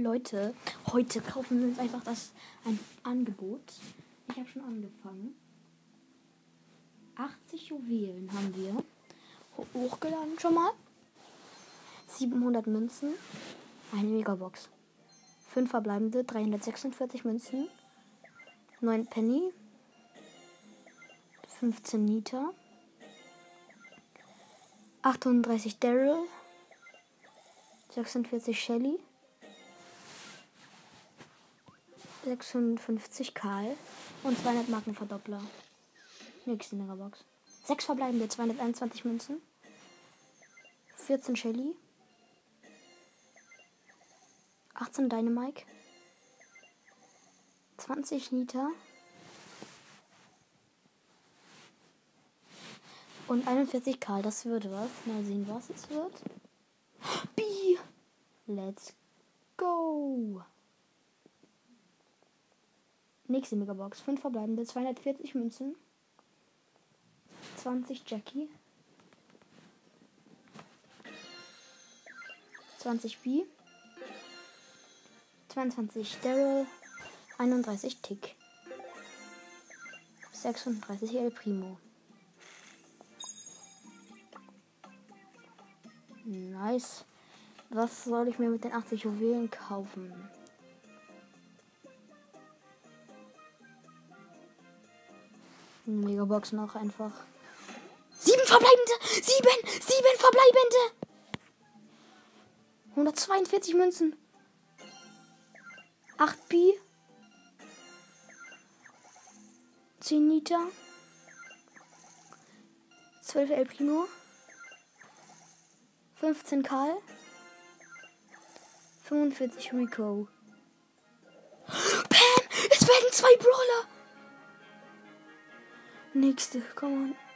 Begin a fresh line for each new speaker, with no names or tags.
Leute, heute kaufen wir uns einfach das ein Angebot. Ich habe schon angefangen. 80 Juwelen haben wir hochgeladen schon mal. 700 Münzen, eine Megabox. 5 verbleibende, 346 Münzen, 9 Penny, 15 Nita, 38 Daryl, 46 Shelly, 56 Karl und 200 Markenverdoppler. Nächste Megabox. 6 verbleibende, 221 Münzen, 14 Shelly, 18 Dynamike, 20 Nita und 41 Karl. Das wird was. Mal sehen, was es wird. B. Let's go. Nächste Megabox. 5 verbleibende, 240 Münzen, 20 Jackie, 20 B, 22 Daryl, 31 Tick, 36 El Primo. Nice. Was soll ich mir mit den 80 Juwelen kaufen? Megabox noch einfach. Sieben verbleibende! Sieben! Sieben verbleibende! 142 Münzen. 8 Bi. 10 Nita. 12 El Primo. 15 Karl. 45 Rico. Pam! Es werden zwei Brawler! Nächste, komm on.